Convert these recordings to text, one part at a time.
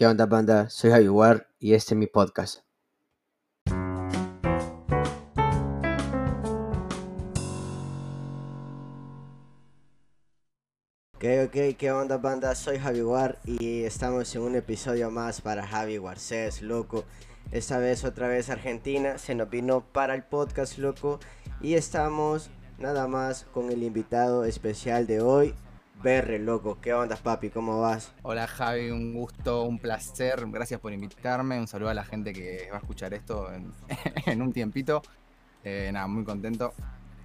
¿Qué onda, banda? Soy War y este es mi podcast. Ok, ok, ¿qué onda, banda? Soy Javi War y estamos en un episodio más para Javi Warcés, loco. Esta vez otra vez Argentina se nos vino para el podcast, loco. Y estamos nada más con el invitado especial de hoy, Berre, loco. ¿Qué onda, papi? ¿Cómo vas? Hola, Javi. Un gusto, un placer. Gracias por invitarme. Un saludo a la gente que va a escuchar esto en, un tiempito. Eh, nada, muy contento.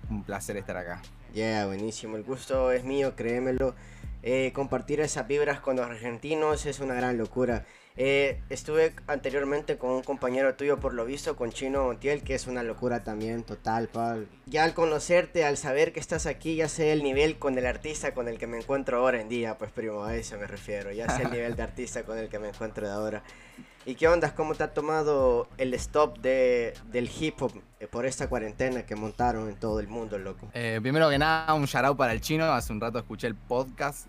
Un placer estar acá. Yeah, buenísimo. El gusto es mío, créemelo. Eh, compartir esas vibras con los argentinos es una gran locura. Eh, estuve anteriormente con un compañero tuyo, por lo visto, con Chino Montiel, que es una locura también, total, Paul. Ya al conocerte, al saber que estás aquí, ya sé el nivel con el artista con el que me encuentro ahora en día, pues primo, a eso me refiero. Ya sé el nivel de artista con el que me encuentro de ahora. ¿Y qué onda? ¿Cómo te ha tomado el stop de, del hip hop eh, por esta cuarentena que montaron en todo el mundo, loco? Eh, primero que nada, un shout para el chino. Hace un rato escuché el podcast.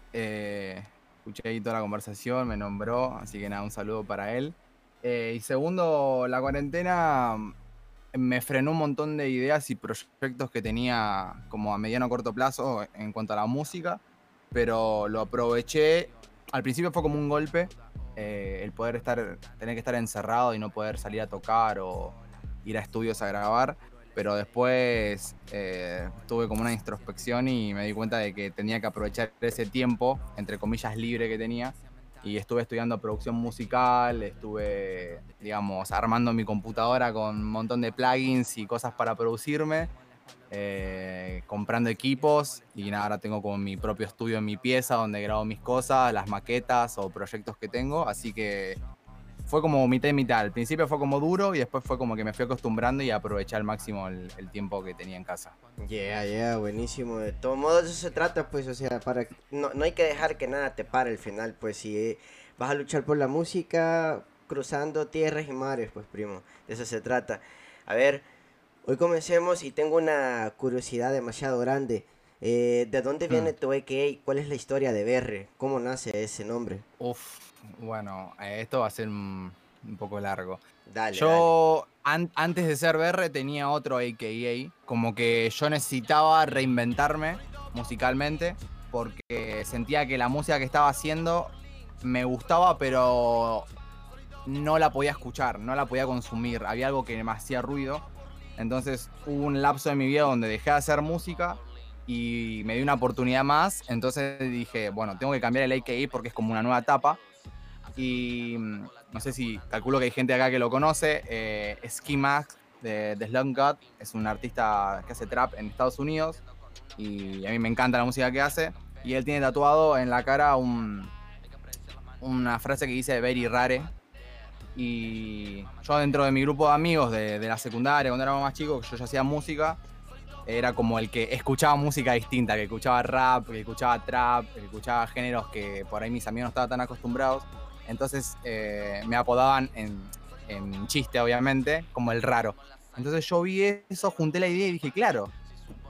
Escuché ahí toda la conversación, me nombró, así que nada, un saludo para él. Eh, y segundo, la cuarentena mm, me frenó un montón de ideas y proyectos que tenía como a mediano o corto plazo en cuanto a la música, pero lo aproveché. Al principio fue como un golpe, eh, el poder estar, tener que estar encerrado y no poder salir a tocar o ir a estudios a grabar pero después eh, tuve como una introspección y me di cuenta de que tenía que aprovechar ese tiempo, entre comillas, libre que tenía. Y estuve estudiando producción musical, estuve, digamos, armando mi computadora con un montón de plugins y cosas para producirme, eh, comprando equipos y nada, ahora tengo como mi propio estudio en mi pieza donde grabo mis cosas, las maquetas o proyectos que tengo, así que fue como mitad y mitad. Al principio fue como duro y después fue como que me fui acostumbrando y aproveché al máximo el, tiempo que tenía en casa. Yeah, yeah, buenísimo. De todos modos, eso se trata, pues, o sea, para no, no hay que dejar que nada te pare al final, pues, si vas a luchar por la música cruzando tierras y mares, pues, primo, de eso se trata. A ver, hoy comencemos y tengo una curiosidad demasiado grande. Eh, ¿De dónde viene mm. tu AKA? ¿Cuál es la historia de Berre? ¿Cómo nace ese nombre? Uf, bueno, eh, esto va a ser un, poco largo. Dale, yo antes de ser BR tenía otro AKA, como que yo necesitaba reinventarme musicalmente porque sentía que la música que estaba haciendo me gustaba, pero no la podía escuchar, no la podía consumir. Había algo que me hacía ruido. Entonces hubo un lapso de mi vida donde dejé de hacer música y me di una oportunidad más. Entonces dije, bueno, tengo que cambiar el AKA porque es como una nueva etapa. Y mm, no sé si calculo que hay gente acá que lo conoce. Eh, Ski Mask de, de Slum God es un artista que hace trap en Estados Unidos. Y a mí me encanta la música que hace. Y él tiene tatuado en la cara un, una frase que dice Very Rare. Y yo dentro de mi grupo de amigos de, de la secundaria, cuando éramos más chicos, yo ya hacía música, era como el que escuchaba música distinta, que escuchaba rap, que escuchaba trap, que escuchaba géneros que por ahí mis amigos no estaban tan acostumbrados. Entonces eh, me apodaban en, chiste, obviamente, como el raro. Entonces yo vi eso, junté la idea y dije, claro,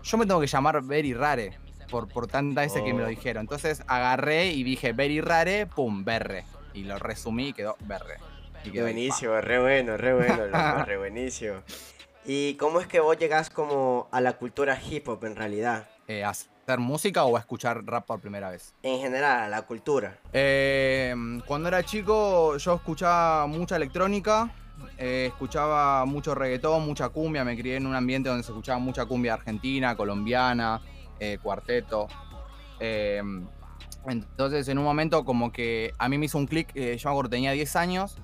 yo me tengo que llamar Very Rare por, por tanta veces que me lo oh. dijeron. Entonces agarré y dije Very Rare, pum, Berre. Y lo resumí y quedó Berre. Y buenísimo, re bueno, re bueno, re buenísimo. ¿Y cómo es que vos llegás como a la cultura hip hop en realidad? Eh, hacer música o a escuchar rap por primera vez? En general, la cultura. Eh, cuando era chico yo escuchaba mucha electrónica, eh, escuchaba mucho reggaetón, mucha cumbia, me crié en un ambiente donde se escuchaba mucha cumbia argentina, colombiana, cuarteto. entonces en un momento como que a mí me hizo un clic, yo me tenía 10 años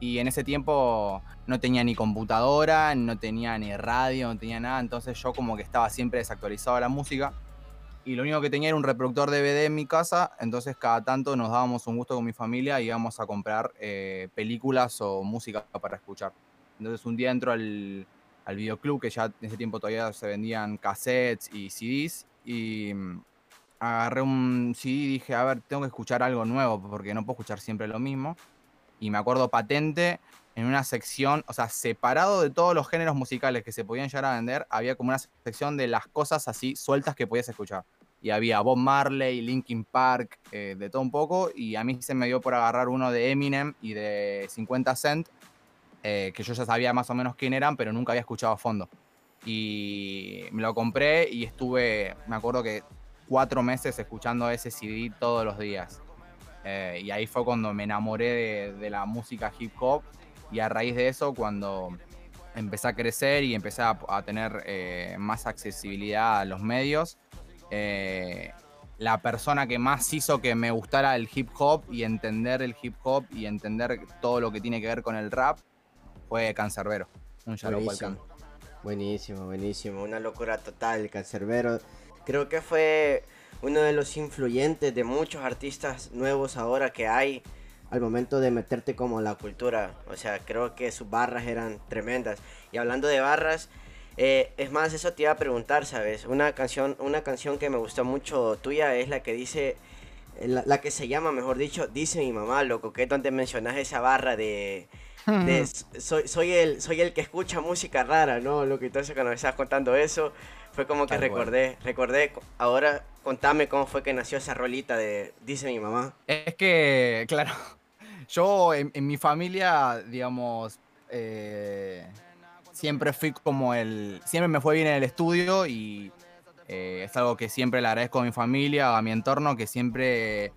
y en ese tiempo no tenía ni computadora, no tenía ni radio, no tenía nada, entonces yo como que estaba siempre desactualizado a la música y lo único que tenía era un reproductor DVD en mi casa, entonces cada tanto nos dábamos un gusto con mi familia y íbamos a comprar eh, películas o música para escuchar. Entonces un día entro al, al videoclub, que ya en ese tiempo todavía se vendían cassettes y CDs, y mm, agarré un CD y dije, a ver, tengo que escuchar algo nuevo, porque no puedo escuchar siempre lo mismo. Y me acuerdo patente, en una sección, o sea, separado de todos los géneros musicales que se podían llegar a vender, había como una sección de las cosas así sueltas que podías escuchar. y había Bob Marley, Linkin Park, eh, de todo un poco, y a mí se me dio por agarrar uno de Eminem y de 50 Cent, eh, que yo ya sabía más o menos quién eran, pero nunca había escuchado a fondo. Y me lo compré y estuve, me acuerdo que cuatro meses escuchando ese CD todos los días. Eh, y ahí fue cuando me enamoré de, la música hip hop y a raíz de eso cuando empecé a crecer y empecé a, tener eh, más accesibilidad a los medios, eh, la persona que más hizo que me gustara el hip hop y entender el hip hop y entender todo lo que tiene que ver con el rap fue Cancerbero, un buenísimo. buenísimo, buenísimo, una locura total, Cancerbero. Creo que fue uno de los influyentes de muchos artistas nuevos ahora que hay al momento de meterte como la cultura. O sea, creo que sus barras eran tremendas. Y hablando de barras, eh, es más, eso te iba a preguntar, ¿sabes? Una canción, una canción que me gustó mucho tuya es la que dice, la, que se llama, mejor dicho, Dice mi mamá, loco, que es donde mencionas esa barra de... soy, soy, el, soy el que escucha música rara, ¿no? Lo que entonces cuando me estabas contando eso, fue como que recordé, recordé, ahora contame cómo fue que nació esa rolita de Dice mi mamá. Es que, claro, yo en, mi familia, digamos, eh, siempre fui como el, siempre me fue bien en el estudio y eh, es algo que siempre le agradezco a mi familia, a mi entorno, que siempre,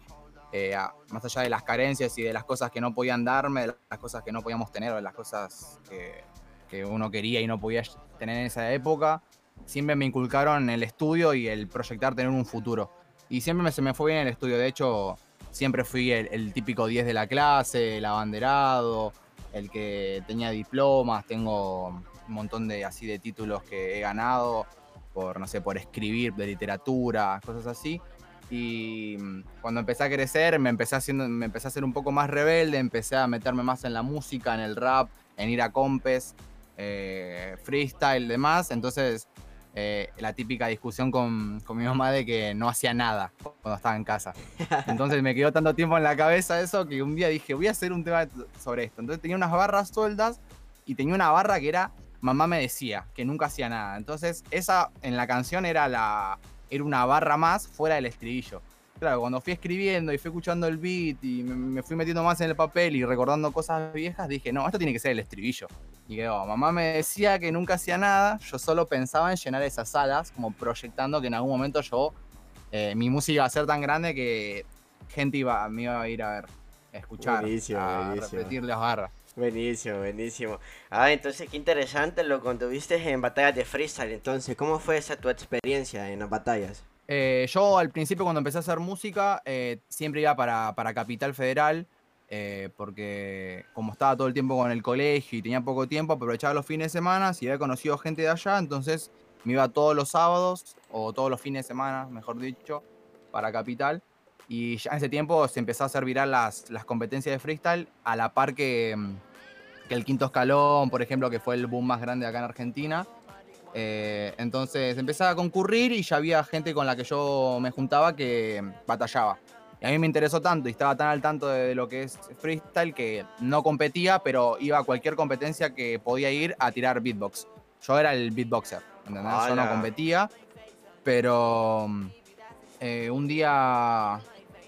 eh, más allá de las carencias y de las cosas que no podían darme, de las cosas que no podíamos tener, o de las cosas que, que uno quería y no podía tener en esa época, siempre me inculcaron el estudio y el proyectar tener un futuro. Y siempre me, se me fue bien el estudio. De hecho, siempre fui el, típico 10 de la clase, el abanderado, el que tenía diplomas. Tengo un montón de así de títulos que he ganado por, no sé, por escribir de literatura, cosas así. Y mm, cuando empecé a crecer, me empecé, haciendo, me empecé a ser un poco más rebelde, empecé a meterme más en la música, en el rap, en ir a compes, eh, freestyle, demás. Entonces eh, la típica discusión con, mi mamá de que no hacía nada cuando estaba en casa. Entonces me quedó tanto tiempo en la cabeza eso que un día dije, voy a hacer un tema sobre esto. Entonces tenía unas barras sueltas y tenía una barra que era, mamá me decía, que nunca hacía nada. Entonces esa en la canción era, la, era una barra más fuera del estribillo. Claro, cuando fui escribiendo y fui escuchando el beat y me fui metiendo más en el papel y recordando cosas viejas, dije, no, esto tiene que ser el estribillo. Y quedó, mamá me decía que nunca hacía nada, yo solo pensaba en llenar esas salas, como proyectando que en algún momento yo, eh, mi música iba a ser tan grande que gente iba, me iba a ir a ver, a escuchar, buenísimo, a repetir las barras. Buenísimo, buenísimo. Ah, entonces qué interesante lo que tuviste en batallas de freestyle. Entonces, ¿cómo fue esa tu experiencia en las batallas? Eh, yo al principio cuando empecé a hacer música, eh, siempre iba para, para Capital Federal. Eh, porque como estaba todo el tiempo con el colegio y tenía poco tiempo, aprovechaba los fines de semana, si había conocido gente de allá, entonces me iba todos los sábados o todos los fines de semana, mejor dicho, para Capital. Y ya en ese tiempo se empezó a hacer viral las, las competencias de freestyle a la par que, mm, que, el quinto escalón, por ejemplo, que fue el boom más grande acá en Argentina. Eh, entonces empezaba a concurrir y ya había gente con la que yo me juntaba que batallaba. Y a mí me interesó tanto y estaba tan al tanto de lo que es freestyle que no competía, pero iba a cualquier competencia que podía ir a tirar beatbox. Yo era el beatboxer, ¿entendés? Yo no competía, pero eh, un día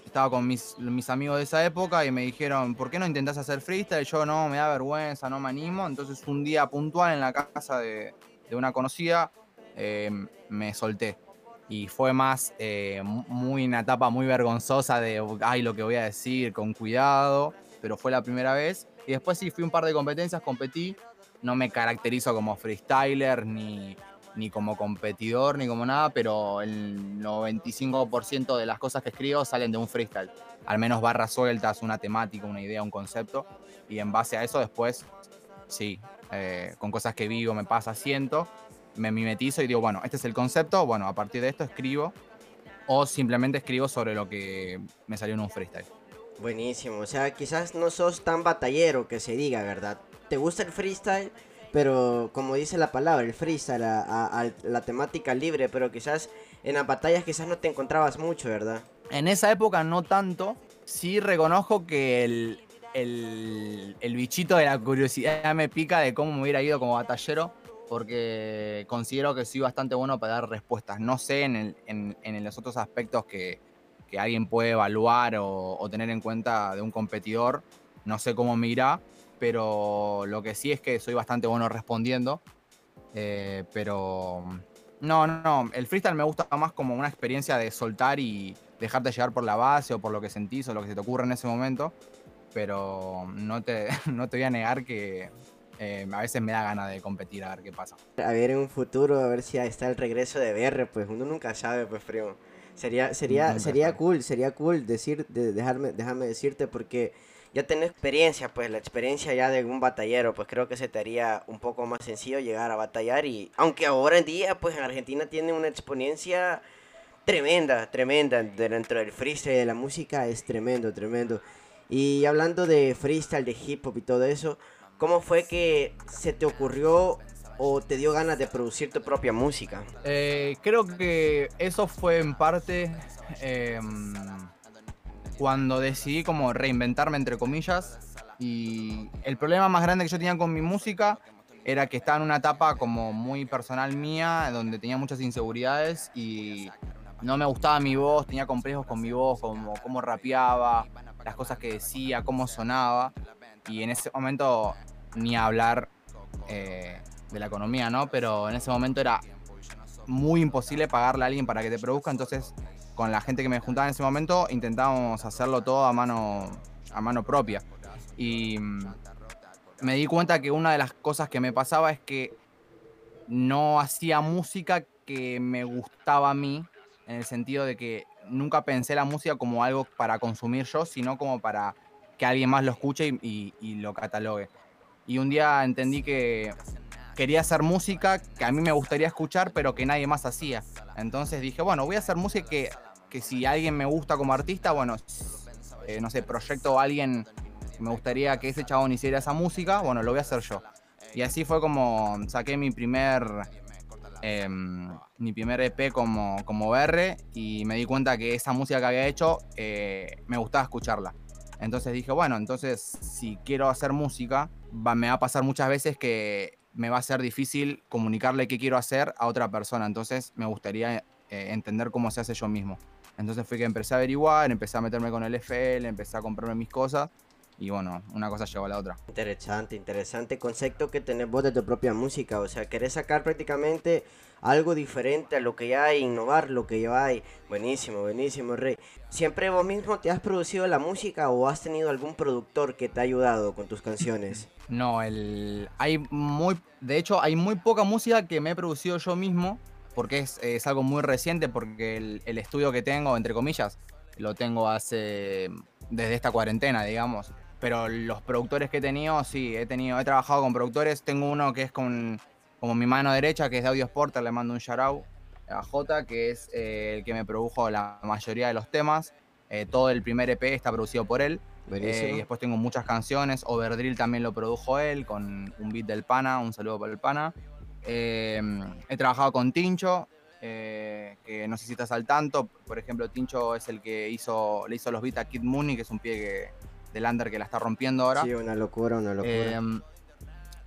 estaba con mis, mis, amigos de esa época y me dijeron, ¿por qué no intentás hacer freestyle? Yo no, me da vergüenza, no me animo. Entonces un día puntual en la casa de, una conocida eh, me solté y fue más eh, muy una etapa muy vergonzosa de, ay, lo que voy a decir, con cuidado, pero fue la primera vez. Y después sí, fui un par de competencias, competí, no me caracterizo como freestyler, ni, ni como competidor, ni como nada, pero el 95% de las cosas que escribo salen de un freestyle. Al menos barras sueltas, una temática, una idea, un concepto. Y en base a eso después, sí, eh, con cosas que vivo, me pasa, siento me mimetizo y digo, bueno, este es el concepto, bueno, a partir de esto escribo o simplemente escribo sobre lo que me salió en un freestyle. Buenísimo, o sea, quizás no sos tan batallero que se diga, ¿verdad? ¿Te gusta el freestyle? Pero como dice la palabra, el freestyle, a, la temática libre, pero quizás en las batallas quizás no te encontrabas mucho, ¿verdad? En esa época no tanto, sí reconozco que el, el, el bichito de la curiosidad me pica de cómo me hubiera ido como batallero porque considero que soy bastante bueno para dar respuestas. No sé en, los otros aspectos que, alguien puede evaluar o, tener en cuenta de un competidor. No sé cómo me irá, pero lo que sí es que soy bastante bueno respondiendo. Eh, pero no, no, el freestyle me gusta más como una experiencia de soltar y dejarte llegar por la base o por lo que sentís o lo que se te ocurre en ese momento. Pero no te, no te voy a negar que eh, a veces me da ganas de competir a ver qué pasa. A ver en un futuro, a ver si ahí está el regreso de BR, pues uno nunca sabe, pues primo. Sería, sería, sería cool, sería cool decir, de, dejarme, déjame decirte porque ya tenés experiencia, pues la experiencia ya de un batallero, pues creo que se te haría un poco más sencillo llegar a batallar y aunque ahora en día, pues en Argentina tiene una exponencia tremenda, tremenda dentro del freestyle de la música, es tremendo, tremendo. Y hablando de freestyle, de hip hop y todo eso, ¿cómo fue que se te ocurrió o te dio ganas de producir tu propia música? Eh, creo que eso fue en parte... Eh, cuando decidí como reinventarme entre comillas y el problema más grande que yo tenía con mi música era que estaba en una etapa como muy personal mía, donde tenía muchas inseguridades y no me gustaba mi voz, tenía complejos con mi voz, como cómo rapeaba, las cosas que decía, cómo sonaba. Y en ese momento ni hablar eh, de la economía, ¿no? Pero en ese momento era muy imposible pagarle a alguien para que te produzca, entonces con la gente que me juntaba en ese momento, intentábamos hacerlo todo a mano, a mano propia. Y mm, me di cuenta que una de las cosas que me pasaba es que no hacía música que me gustaba a mí, en el sentido de que nunca pensé la música como algo para consumir yo, sino como para que alguien más lo escuche y, lo catalogue. Y un día entendí que quería hacer música que a mí me gustaría escuchar, pero que nadie más hacía. Entonces dije, bueno, voy a hacer música que que si alguien me gusta como artista, bueno, eh, no sé, proyecto a alguien, me gustaría que ese chabón hiciera esa música, bueno, lo voy a hacer yo. Y así fue como saqué mi primer, em, mi primer EP como, como BR y me di cuenta que esa música que había hecho eh, me gustaba escucharla. Entonces dije, bueno, entonces si quiero hacer música, me va a pasar muchas veces que me va a ser difícil comunicarle qué quiero hacer a otra persona. Entonces me gustaría eh, entender cómo se hace yo mismo. Entonces fue que empecé a averiguar, empecé a meterme con el FL, empecé a comprarme mis cosas. Y bueno, una cosa llevó a la otra. Interesante, interesante concepto que tenés vos de tu propia música. O sea, querés sacar prácticamente algo diferente a lo que ya hay, innovar lo que ya hay. Buenísimo, buenísimo, Rey. ¿Siempre vos mismo te has producido la música o has tenido algún productor que te ha ayudado con tus canciones? No, el... hay muy... De hecho, hay muy poca música que me he producido yo mismo porque es, algo muy reciente, porque el, estudio que tengo, entre comillas, lo tengo hace desde esta cuarentena, digamos. Pero los productores que he tenido, sí, he tenido, he trabajado con productores. Tengo uno que es con como mi mano derecha, que es de Audio Sporter, le mando un shout a J, que es eh, el que me produjo la mayoría de los temas. Eh, todo el primer EP está producido por él. Eh, y después tengo muchas canciones. Overdrill también lo produjo él con un beat del Pana. Un saludo para el Pana. Em, he trabajado con Tincho, que no sé si estás al tanto. Por ejemplo, Tincho es el que hizo, le hizo los beats a Kid Mooney, que es un pie que la está rompiendo ahora. Sí, una locura, una locura. Em,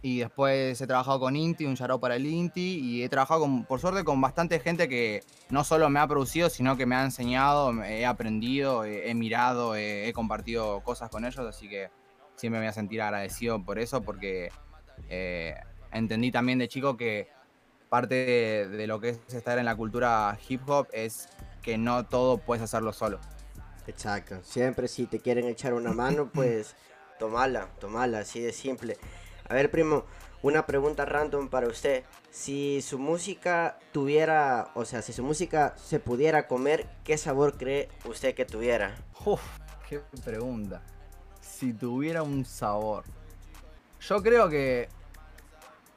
y después he trabajado con Inti, un charao para el Inti, y he trabajado, con, por suerte, con bastante gente que no solo me ha producido, sino que me ha enseñado, he aprendido, he, mirado, he, compartido cosas con ellos, así que siempre me voy a sentir agradecido por eso, porque eh, entendí también de chico que parte de, lo que es estar en la cultura hip hop es que no todo puedes hacerlo solo. Exacto, siempre si te quieren echar una mano, pues tomala, tomala, así de simple. A ver, primo, una pregunta random para usted. Si su música tuviera, o sea, si su música se pudiera comer, ¿qué sabor cree usted que tuviera? Uf, qué pregunta. Si tuviera un sabor. Yo creo que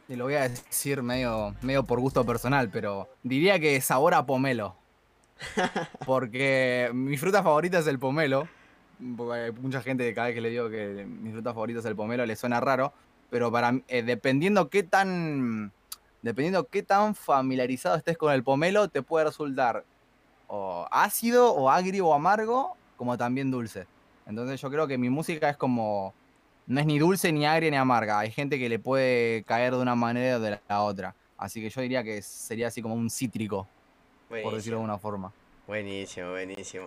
y lo voy a decir medio, medio por gusto personal, pero diría que sabor a pomelo. Porque mi fruta favorita es el pomelo. Mucha gente cada vez que le digo que mi fruta favorita es el pomelo le suena raro. Pero eh, dependiendo qué tan. Dependiendo qué tan familiarizado estés con el pomelo, te puede resultar o ácido, o agrio, o amargo, como también dulce. Entonces yo creo que mi música es como no es ni dulce, ni agria, ni amarga. Hay gente que le puede caer de una manera o de la otra. Así que yo diría que sería así como un cítrico, por decirlo de alguna forma. Buenísimo, buenísimo.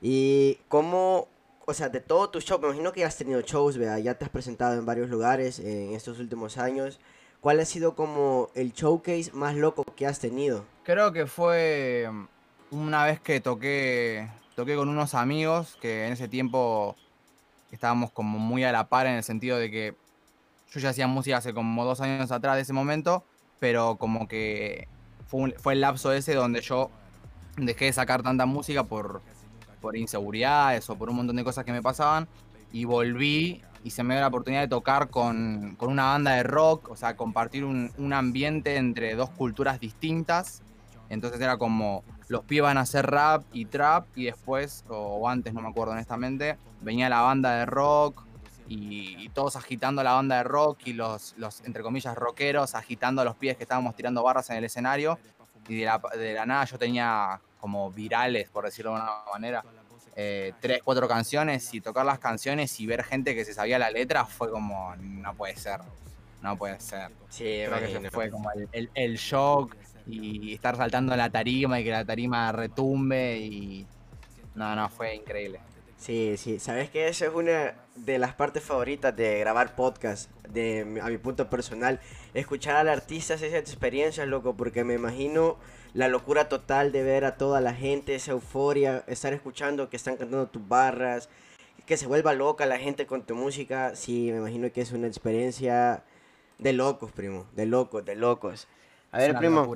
¿Y cómo, o sea, de todo tu show, me imagino que ya has tenido shows, ¿verdad? ya te has presentado en varios lugares en estos últimos años. ¿Cuál ha sido como el showcase más loco que has tenido? Creo que fue una vez que toqué, toqué con unos amigos que en ese tiempo estábamos como muy a la par en el sentido de que yo ya hacía música hace como dos años atrás de ese momento, pero como que fue, fue el lapso ese donde yo dejé de sacar tanta música por, por inseguridades o por un montón de cosas que me pasaban y volví y se me dio la oportunidad de tocar con, con una banda de rock, o sea, compartir un, un, ambiente entre dos culturas distintas. Entonces era como los pibes van a hacer rap y trap y después, o antes no me acuerdo honestamente, venía la banda de rock y, todos agitando la banda de rock y los, los, entre comillas, rockeros agitando a los pies que estábamos tirando barras en el escenario. Y de la, de la nada yo tenía como virales, por decirlo de una manera, eh, tres, cuatro canciones y tocar las canciones y ver gente que se sabía la letra fue como, no puede ser, no puede ser. Sí, Creo que fue como el, el, shock y estar saltando la tarima y que la tarima retumbe y... No, no, fue increíble. Sí, sí, sabes que esa es una de las partes favoritas de grabar podcast, de, a mi punto personal, escuchar al artista esas experiencias, loco, porque me imagino la locura total de ver a toda la gente, esa euforia, estar escuchando que están cantando tus barras, que se vuelva loca la gente con tu música, sí, me imagino que es una experiencia de locos, primo, de locos, de locos. A ver, primo,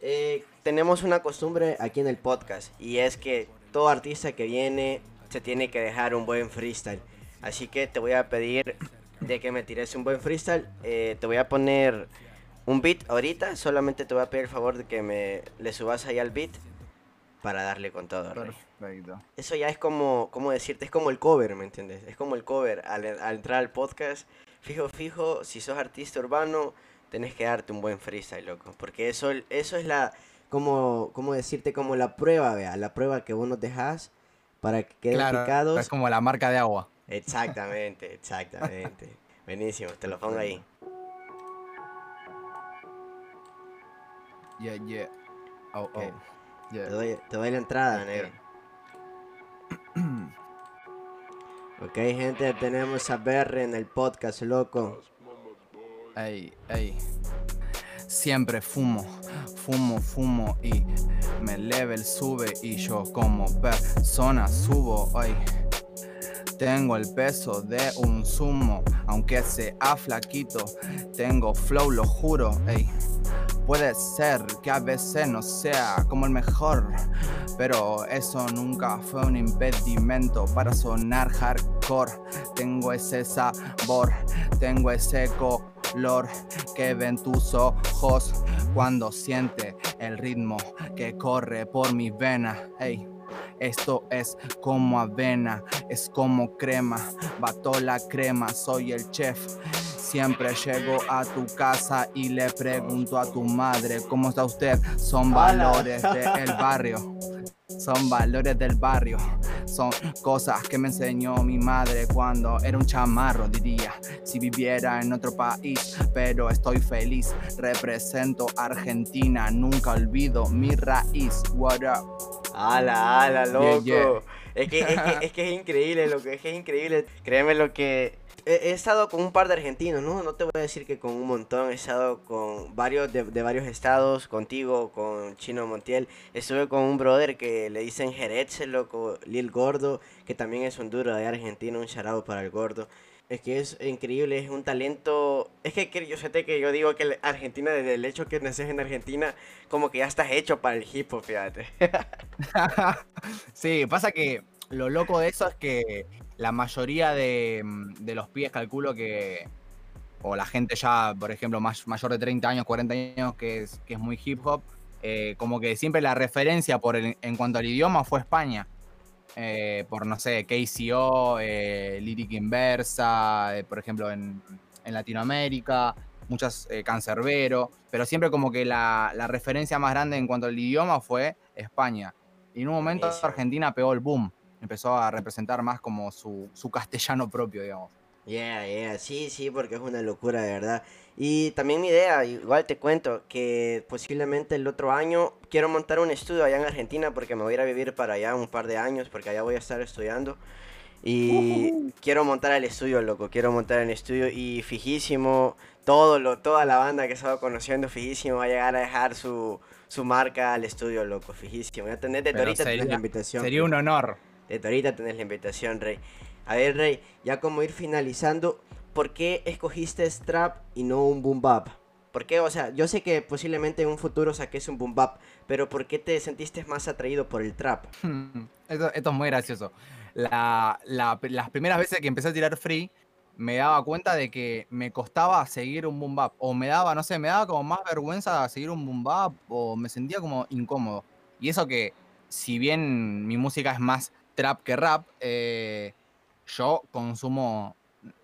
eh, tenemos una costumbre aquí en el podcast y es que todo artista que viene se tiene que dejar un buen freestyle. Así que te voy a pedir de que me tires un buen freestyle. Eh, te voy a poner un beat ahorita. Solamente te voy a pedir el favor de que me le subas ahí al beat para darle con todo. Perfecto. Eso ya es como, como decirte, es como el cover, ¿me entiendes? Es como el cover al, entrar al podcast. Fijo, fijo, si sos artista urbano, tenés que darte un buen freestyle, loco. Porque eso, eso es la, como, como decirte, como la prueba, vea, la prueba que vos nos dejás para que queden claro, Es como la marca de agua. Exactamente, exactamente. Buenísimo, te lo pongo ahí. Yeah, yeah. Oh, oh. Te, doy, te doy la entrada, negro. ok, gente, tenemos a Berry en el podcast, loco. Ey, ey. Siempre fumo, fumo, fumo y me level sube y yo como persona subo. Ay, tengo el peso de un sumo, aunque sea flaquito. Tengo flow, lo juro. Ey. Puede ser que a veces no sea como el mejor, pero eso nunca fue un impedimento para sonar hardcore. Tengo ese sabor, tengo ese color que ven tus ojos cuando siente el ritmo que corre por mi vena. Hey. Esto es como avena, es como crema, bato la crema, soy el chef. Siempre llego a tu casa y le pregunto a tu madre, ¿cómo está usted? Son valores del barrio. Son valores del barrio, son cosas que me enseñó mi madre cuando era un chamarro, diría, si viviera en otro país, pero estoy feliz, represento Argentina, nunca olvido mi raíz, what up. Ala, ala, loco. Es, que, es, que, es, increíble, lo que es, increíble. Créeme lo que he, estado con un par de argentinos, ¿no? No te voy a decir que con un montón, he estado con varios de, varios estados, contigo, con Chino Montiel. Estuve con un brother que le dicen Jerez, loco, Lil Gordo, que también es un duro de Argentina, un charado para el gordo. Es que es increíble, es un talento. Es que yo sé que yo digo que Argentina, desde el hecho que naces en Argentina, como que ya estás hecho para el hip hop, fíjate. sí, pasa que lo loco de eso es que la mayoría de, los pies calculo que, o la gente ya, por ejemplo, más, mayor de 30 años, 40 años, que es, que es muy hip hop, eh, como que siempre la referencia por en cuanto al idioma fue España. Eh, por, no sé, KCO, eh, Lírica Inversa, por ejemplo, en, en, Latinoamérica, muchas Cancerbero, pero siempre como que la, la, referencia más grande en cuanto al idioma fue España. Y en un momento Argentina pegó el boom empezó a representar más como su, su castellano propio, digamos. Yeah, yeah, sí, sí, porque es una locura de verdad. Y también mi idea, igual te cuento, que posiblemente el otro año quiero montar un estudio allá en Argentina porque me voy a ir a vivir para allá un par de años porque allá voy a estar estudiando. Y quiero montar el estudio, loco, quiero montar el estudio y fijísimo, todo lo, toda la banda que he estado conociendo, fijísimo, va a llegar a dejar su, su marca al estudio, loco, fijísimo. Ya tenés de Torita tenés la invitación. Sería un honor. De Torita tenés la invitación, Rey. A ver, Rey, ya como ir finalizando, ¿por qué escogiste Strap y no un boom bap? ¿Por qué? O sea, yo sé que posiblemente en un futuro saques un boom bap, pero ¿por qué te sentiste más atraído por el trap? esto, esto, es muy gracioso. La, las primeras veces que empecé a tirar free, me daba cuenta de que me costaba seguir un boom bap. O me daba, no sé, me daba como más vergüenza seguir un boom bap, o me sentía como incómodo. Y eso que, si bien mi música es más trap que rap, eh, yo consumo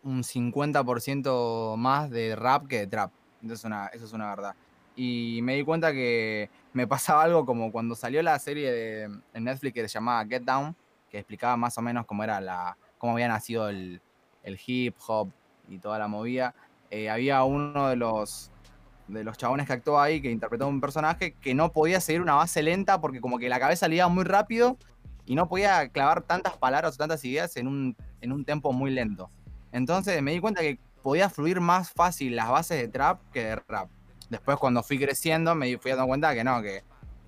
un 50% más de rap que de trap. Entonces una, eso es una verdad. Y me di cuenta que me pasaba algo como cuando salió la serie de, Netflix que se llamaba Get Down, que explicaba más o menos cómo era la, cómo había nacido el, hip hop y toda la movida. Eh, había uno de los de los chabones que actuó ahí, que interpretó un personaje, que no podía seguir una base lenta porque como que la cabeza le iba muy rápido y no podía clavar tantas palabras o tantas ideas en un, en un tempo muy lento. Entonces me di cuenta que podía fluir más fácil las bases de trap que de rap. Después cuando fui creciendo me fui dando cuenta que no, que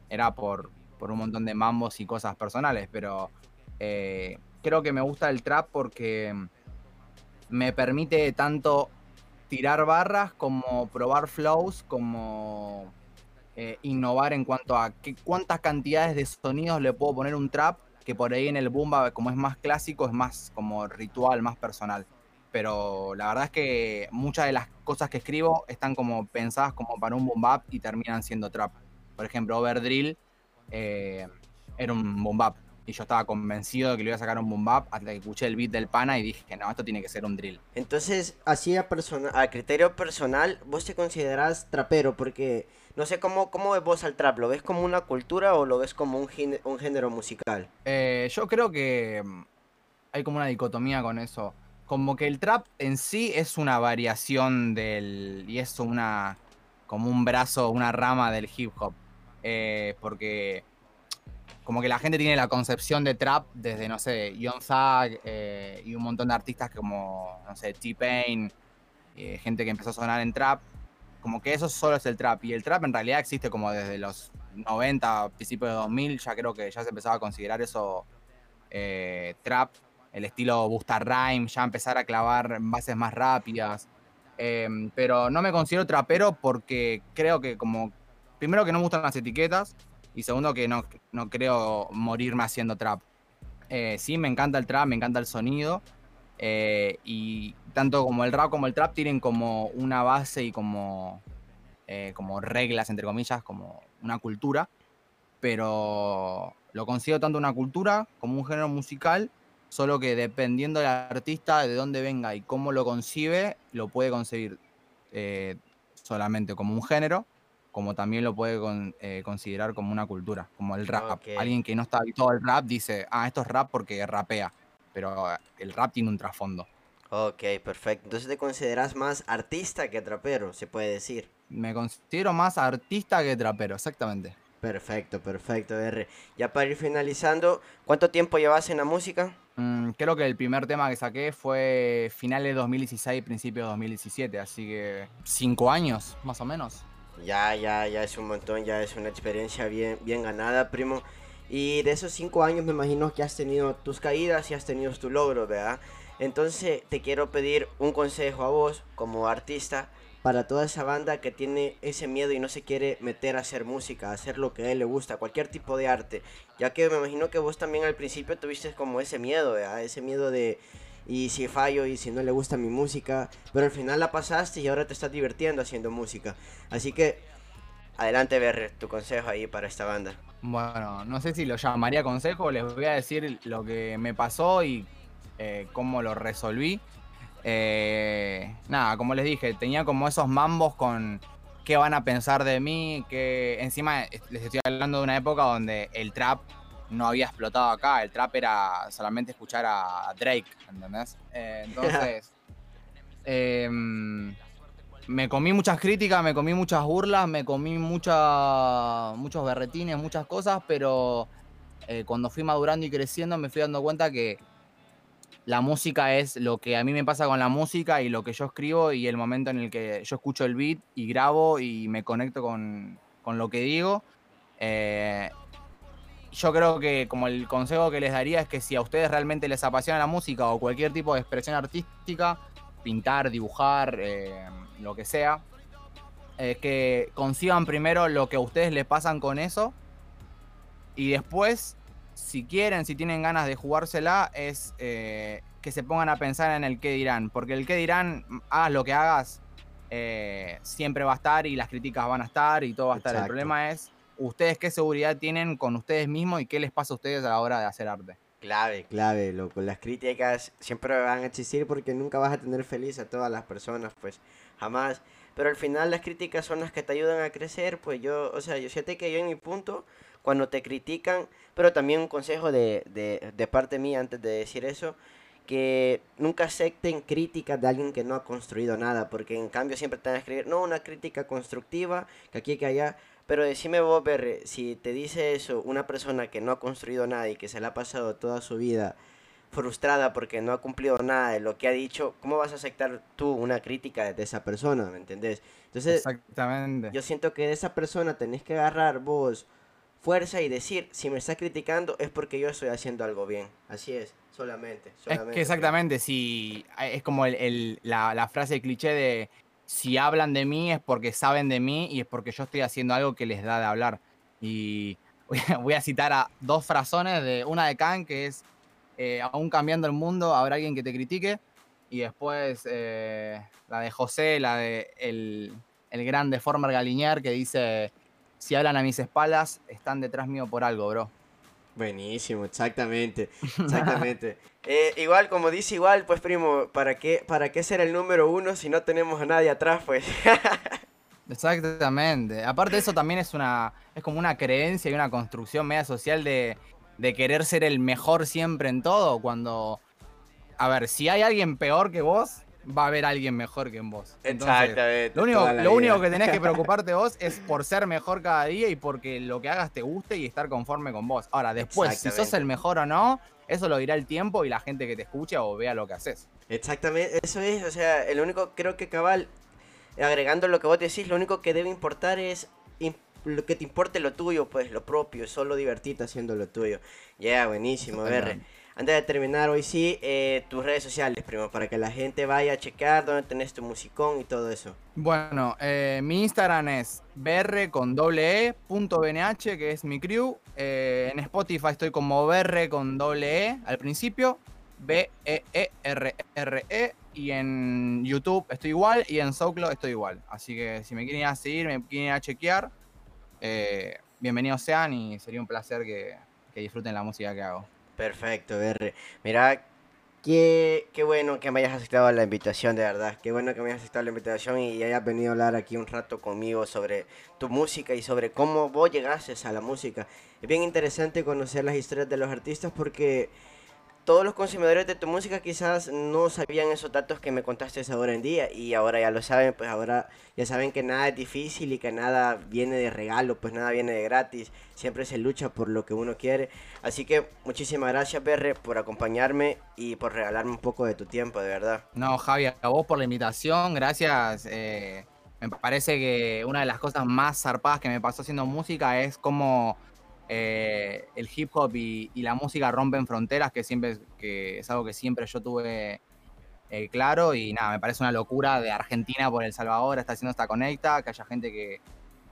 era por, por un montón de mambos y cosas personales, pero eh, creo que me gusta el trap porque me permite tanto tirar barras como probar flows, como eh, innovar en cuanto a qué, cuántas cantidades de sonidos le puedo poner un trap, que por ahí en el boom como es más clásico, es más como ritual, más personal pero la verdad es que muchas de las cosas que escribo están como pensadas como para un boom y terminan siendo trap. Por ejemplo, Overdrill eh, era un boom y yo estaba convencido de que le iba a sacar un boom bap hasta que escuché el beat del pana y dije que no, esto tiene que ser un drill. Entonces, así a, a criterio personal, vos te considerás trapero porque no sé cómo, cómo ves vos al trap, ¿lo ves como una cultura o lo ves como un, un género musical? Eh, yo creo que mm, hay como una dicotomía con eso como que el trap en sí es una variación del. y es una. como un brazo, una rama del hip hop. Eh, porque. como que la gente tiene la concepción de trap desde, no sé, Young Thug eh, y un montón de artistas como, no sé, T-Pain, gente que empezó a sonar en trap. Como que eso solo es el trap. Y el trap en realidad existe como desde los 90, principios de 2000. Ya creo que ya se empezaba a considerar eso trap el estilo Busta Rhyme, ya empezar a clavar bases más rápidas. Em, pero no me considero trapero porque creo que como, primero que no me gustan las etiquetas y segundo que no, no creo morirme haciendo trap. Eh, sí, me encanta el trap, me encanta el sonido. Eh, y tanto como el rap como el trap tienen como una base y como, eh, como reglas, entre comillas, como una cultura. Pero lo considero tanto una cultura como un género musical solo que dependiendo del artista, de dónde venga y cómo lo concibe, lo puede concebir eh, solamente como un género, como también lo puede eh, considerar como una cultura, como el rap. Alguien que no está habituado al rap dice, ah, esto es rap porque rapea, pero eh, el rap tiene un trasfondo. Ok, perfecto. Entonces te consideras más artista que trapero, se puede decir. Me considero más artista que trapero, exactamente. Perfecto, perfecto, R. Ya para ir finalizando, ¿cuánto tiempo llevas en la música? Mm, creo que el primer tema que saqué fue finales de 2016, principios de 2017, así que cinco años, más o menos. Ya, ya, ya es un montón, ya es una experiencia bien, bien ganada, primo. Y de esos cinco años me imagino que has tenido tus caídas y has tenido tus logros, ¿verdad? Entonces te quiero pedir un consejo a vos como artista para toda esa banda que tiene ese miedo y no se quiere meter a hacer música, a hacer lo que a él le gusta, cualquier tipo de arte. Ya que me imagino que vos también al principio tuviste como ese miedo, ese miedo de y si fallo y si no le gusta mi música, pero al final la pasaste y ahora te estás divirtiendo haciendo música. Así que adelante ver tu consejo ahí para esta banda. Bueno, no sé si lo llamaría consejo, les voy a decir lo que me pasó y eh, cómo lo resolví. Eh, nada, como les dije, tenía como esos mambos con qué van a pensar de mí, que encima les estoy hablando de una época donde el trap no había explotado acá, el trap era solamente escuchar a Drake, ¿entendés? Eh, entonces, em, me comí muchas críticas, me comí muchas burlas, me comí mucha, muchos berretines, muchas cosas, pero eh, cuando fui madurando y creciendo me fui dando cuenta que la música es lo que a mí me pasa con la música y lo que yo escribo y el momento en el que yo escucho el beat y grabo y me conecto con, lo que digo. Eh, yo creo que como el consejo que les daría es que si a ustedes realmente les apasiona la música o cualquier tipo de expresión artística, pintar, dibujar, eh, lo que sea, es que consigan primero lo que a ustedes les pasan con eso y después, si quieren, si tienen ganas de jugársela, es eh, que se pongan a pensar en el qué dirán, porque el qué dirán, hagas lo que hagas, eh, siempre va a estar y las críticas van a estar y todo va a estar. El problema es ustedes qué seguridad tienen con ustedes mismos y qué les pasa a ustedes a la hora de hacer arte. Clave, clave, loco. Las críticas siempre van a existir porque nunca vas a tener feliz a todas las personas, pues jamás. Pero al final las críticas son las que te ayudan a crecer, pues yo, o sea, yo siento que yo en mi punto, cuando te critican, pero también un consejo de, de, de parte mía antes de decir eso, que nunca acepten críticas de alguien que no ha construido nada, porque en cambio siempre te van a escribir, no, una crítica constructiva, que aquí, que allá, pero decime vos, Berre, si te dice eso una persona que no ha construido nada y que se le ha pasado toda su vida frustrada porque no ha cumplido nada de lo que ha dicho, ¿cómo vas a aceptar tú una crítica de esa persona? ¿Me entendés? Entonces, Exactamente. yo siento que de esa persona tenés que agarrar vos fuerza y decir, si me está criticando es porque yo estoy haciendo algo bien. Así es, solamente. es que exactamente, si es como el, la, la frase cliché de si hablan de mí es porque saben de mí y es porque yo estoy haciendo algo que les da de hablar. Y voy a, citar a dos frasones, de una de Kant que es, eh, aún cambiando el mundo, habrá alguien que te critique. Y después eh, la de José, la de el, el gran Deformer Galiñar, que dice, si hablan a mis espaldas, están detrás mío por algo, bro. Buenísimo, exactamente, exactamente. Eh, igual, como dice igual, pues primo, ¿para qué, ¿para qué ser el número uno si no tenemos a nadie atrás, pues? Exactamente. Aparte de eso también es una, es como una creencia y una construcción media social de, de querer ser el mejor siempre en todo, cuando, a ver, si hay alguien peor que vos, va a haber alguien mejor que en vos. Exactamente. Lo único, lo único que tenés que preocuparte vos es por ser mejor cada día y porque lo que hagas te guste y estar conforme con vos. Ahora, después, si sos el mejor o no, eso lo dirá el tiempo y la gente que te escucha o vea lo que haces. Exactamente, eso es, o sea, el único, creo que cabal, agregando lo que vos decís, lo único que debe importar es lo que te importe lo tuyo, pues lo propio, solo divertirte haciendo lo tuyo. Ya, buenísimo, ver antes de terminar, hoy sí, eh, tus redes sociales, primo, para que la gente vaya a checar dónde tenés tu musicón y todo eso. Bueno, eh, mi Instagram es br con doble e, que es mi crew. Eh, en Spotify estoy como br con doble e al principio, B-E-E-R-R-E. -E, y en YouTube estoy igual y en SoundCloud estoy igual. Así que si me quieren ir a seguir, me quieren chequear, bienvenidos sean y sería un placer que disfruten la música que hago. Perfecto, BR. Mira, qué, qué bueno que me hayas aceptado la invitación, de verdad. Qué bueno que me hayas aceptado la invitación y hayas venido a hablar aquí un rato conmigo sobre tu música y sobre cómo vos llegaste a la música. Es bien interesante conocer las historias de los artistas porque todos los consumidores de tu música quizás no sabían esos datos que me contaste ahora en día y ahora ya lo saben, pues ahora ya saben que nada es difícil y que nada viene de regalo, pues nada viene de gratis, siempre se lucha por lo que uno quiere. Así que muchísimas gracias, Berre, por acompañarme y por regalarme un poco de tu tiempo, de verdad. No, Javi, a vos por la invitación, gracias. Eh, me parece que una de las cosas más zarpadas que me pasó haciendo música es como eh, el hip hop y, la música rompen fronteras, que siempre que es algo que siempre yo tuve eh, claro. Y nada, me parece una locura de Argentina por El Salvador, está haciendo esta conecta, que haya gente que,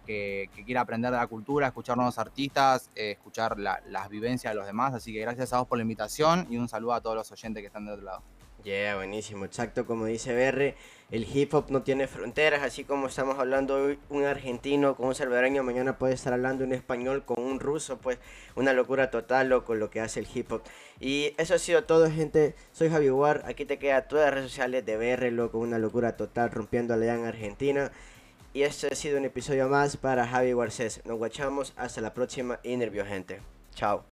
que, quiera aprender de la cultura, escuchar nuevos artistas, eh, escuchar las vivencias de los demás. Así que gracias a vos por la invitación y un saludo a todos los oyentes que están de otro lado. Yeah, buenísimo, exacto, como dice Berre, el hip hop no tiene fronteras, así como estamos hablando hoy un argentino con un salvadoreño, mañana puede estar hablando un español con un ruso, pues una locura total, loco, lo que hace el hip hop. Y eso ha sido todo, gente, soy Javi War, aquí te queda todas las redes sociales de BR, loco, una locura total, rompiendo allá en Argentina. Y este ha sido un episodio más para Javi Warces. Nos guachamos hasta la próxima interview, gente. Chao.